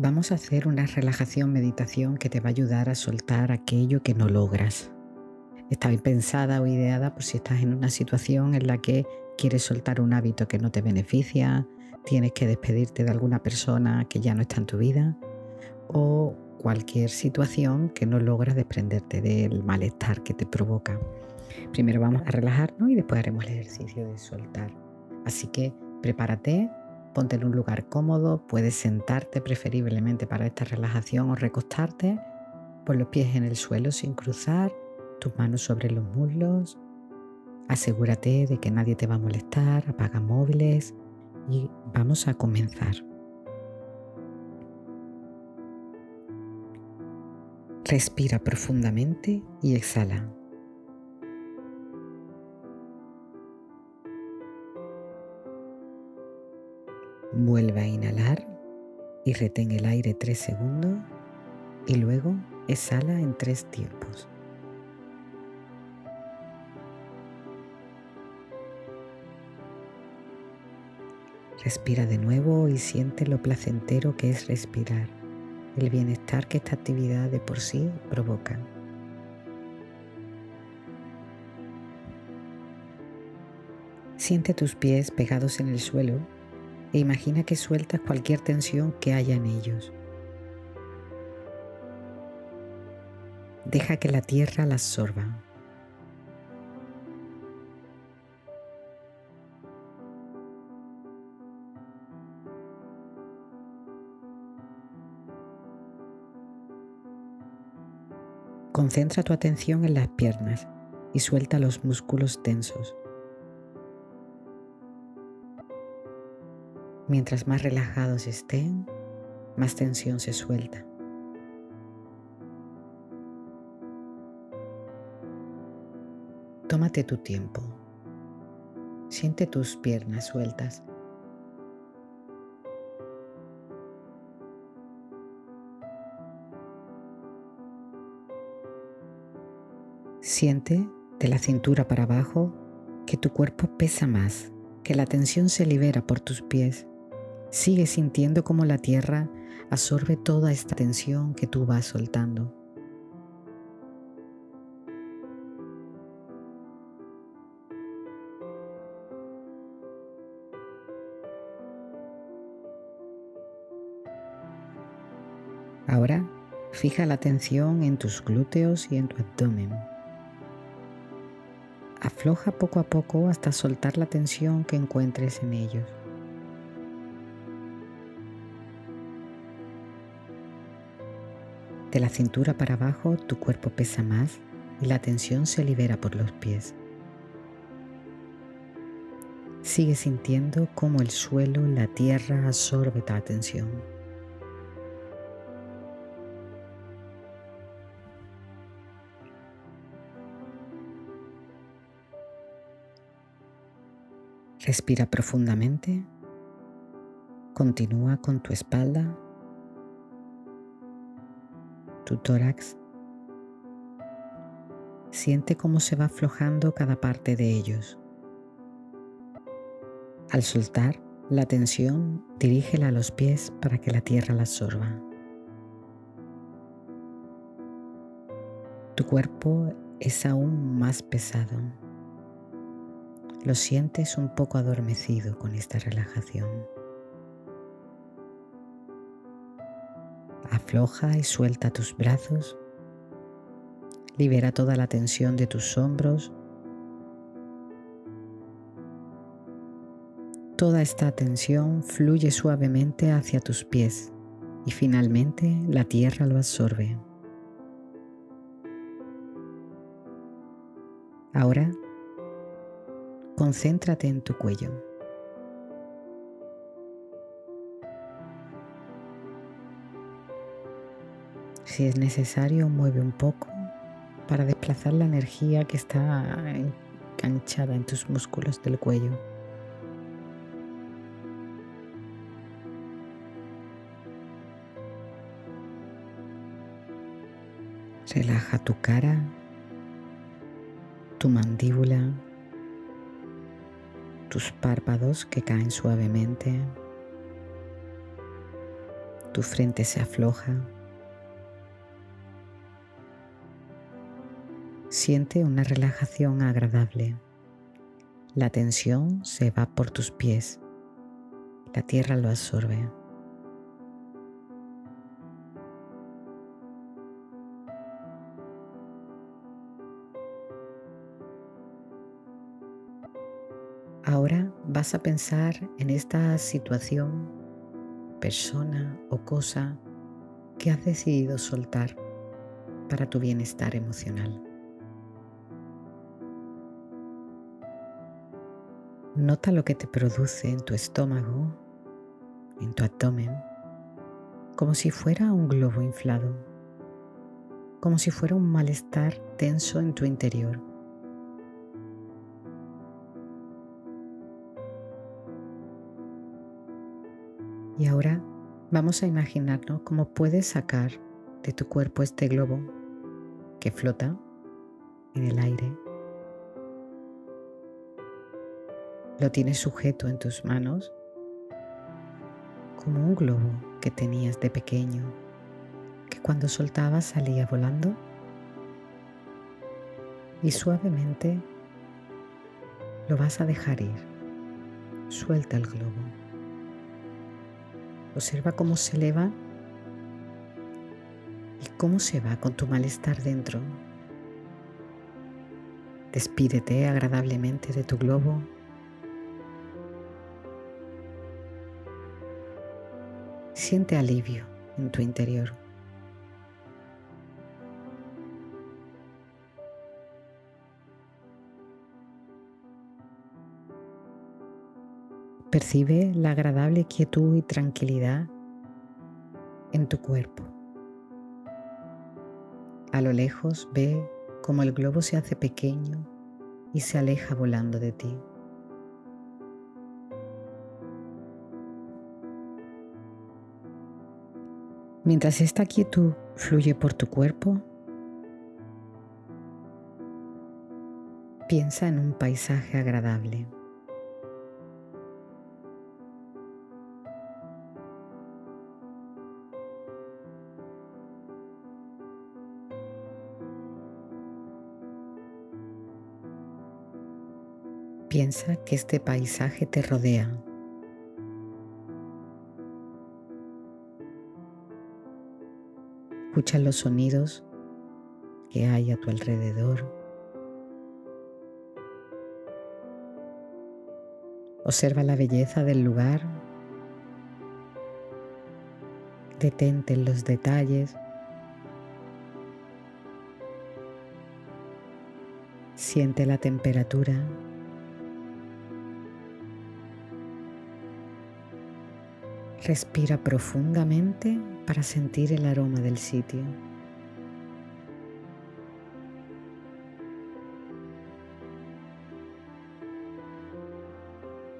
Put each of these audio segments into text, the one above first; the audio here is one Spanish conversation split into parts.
Vamos a hacer una relajación meditación que te va a ayudar a soltar aquello que no logras. Está pensada o ideada por si estás en una situación en la que quieres soltar un hábito que no te beneficia, tienes que despedirte de alguna persona que ya no está en tu vida o cualquier situación que no logras desprenderte del malestar que te provoca. Primero vamos a relajarnos y después haremos el ejercicio de soltar. Así que prepárate, ponte en un lugar cómodo, puedes sentarte preferiblemente para esta relajación o recostarte, pon los pies en el suelo sin cruzar, tus manos sobre los muslos, asegúrate de que nadie te va a molestar, apaga móviles y vamos a comenzar. Respira profundamente y exhala. Vuelve a inhalar y retén el aire tres segundos y luego exhala en tres tiempos. Respira de nuevo y siente lo placentero que es respirar el bienestar que esta actividad de por sí provoca. Siente tus pies pegados en el suelo e imagina que sueltas cualquier tensión que haya en ellos. Deja que la tierra la absorba. Concentra tu atención en las piernas y suelta los músculos tensos. Mientras más relajados estén, más tensión se suelta. Tómate tu tiempo. Siente tus piernas sueltas Siente de la cintura para abajo que tu cuerpo pesa más, que la tensión se libera por tus pies. Sigue sintiendo cómo la tierra absorbe toda esta tensión que tú vas soltando. Ahora fija la atención en tus glúteos y en tu abdomen. Afloja poco a poco hasta soltar la tensión que encuentres en ellos. De la cintura para abajo tu cuerpo pesa más y la tensión se libera por los pies. Sigue sintiendo cómo el suelo, la tierra absorbe la tensión. Respira profundamente. Continúa con tu espalda, tu tórax. Siente cómo se va aflojando cada parte de ellos. Al soltar la tensión, dirígela a los pies para que la tierra la absorba. Tu cuerpo es aún más pesado. Lo sientes un poco adormecido con esta relajación. Afloja y suelta tus brazos. Libera toda la tensión de tus hombros. Toda esta tensión fluye suavemente hacia tus pies y finalmente la tierra lo absorbe. Ahora Concéntrate en tu cuello. Si es necesario, mueve un poco para desplazar la energía que está enganchada en tus músculos del cuello. Relaja tu cara, tu mandíbula, tus párpados que caen suavemente, Tu frente se afloja. Siente una relajación agradable. La tensión se va por tus pies. La tierra lo absorbe. Ahora vas a pensar en esta situación, persona o cosa que has decidido soltar para tu bienestar emocional. Nota lo que te produce en tu estómago, en tu abdomen, como si fuera un globo inflado, como si fuera un malestar tenso en tu interior. Y ahora vamos a imaginarnos cómo puedes sacar de tu cuerpo este globo que flota en el aire. Lo tienes sujeto en tus manos como un globo que tenías de pequeño, que cuando soltabas salía volando y suavemente lo vas a dejar ir. Suelta el globo. Observa cómo se eleva y cómo se va con tu malestar dentro. Despídete agradablemente de tu globo. Siente alivio en tu interior. Percibe la agradable quietud y tranquilidad en tu cuerpo. A lo lejos ve cómo el globo se hace pequeño y se aleja volando de ti. Mientras esta quietud fluye por tu cuerpo, piensa en un paisaje agradable. Piensa que este paisaje te rodea. Escucha los sonidos que hay a tu alrededor. Observa la belleza del lugar. Detente en los detalles. Siente la temperatura Respira profundamente para sentir el aroma del sitio.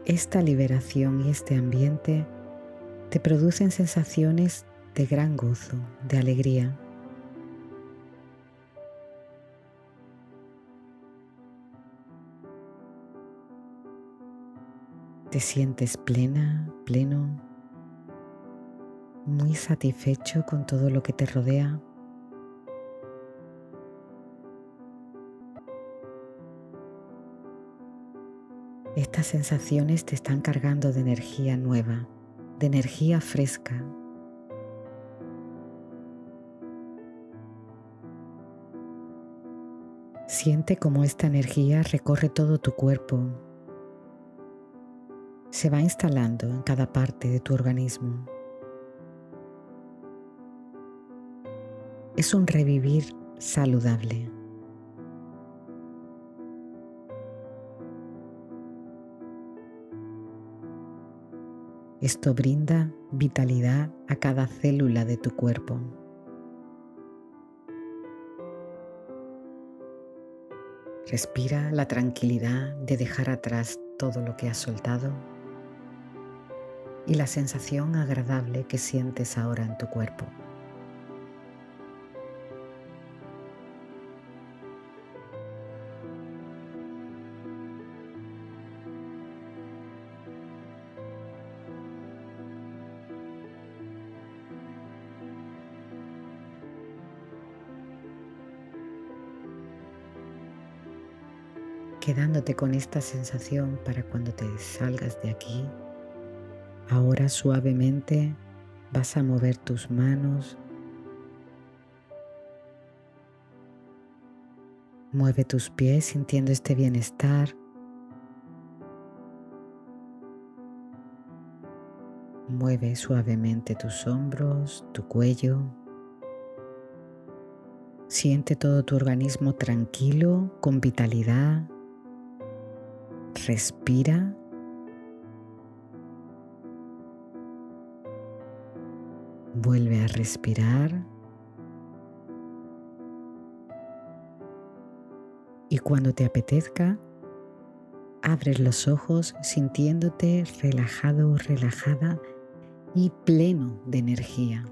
Esta liberación y este ambiente te producen sensaciones de gran gozo, de alegría. Te sientes plena, pleno muy satisfecho con todo lo que te rodea. Estas sensaciones te están cargando de energía nueva, de energía fresca. Siente cómo esta energía recorre todo tu cuerpo. Se va instalando en cada parte de tu organismo. Es un revivir saludable. Esto brinda vitalidad a cada célula de tu cuerpo. Respira la tranquilidad de dejar atrás todo lo que has soltado y la sensación agradable que sientes ahora en tu cuerpo. Quedándote con esta sensación para cuando te salgas de aquí. Ahora suavemente vas a mover tus manos. Mueve tus pies sintiendo este bienestar. Mueve suavemente tus hombros, tu cuello. Siente todo tu organismo tranquilo, con vitalidad. Respira. Vuelve a respirar. Y cuando te apetezca, abres los ojos sintiéndote relajado o relajada y pleno de energía.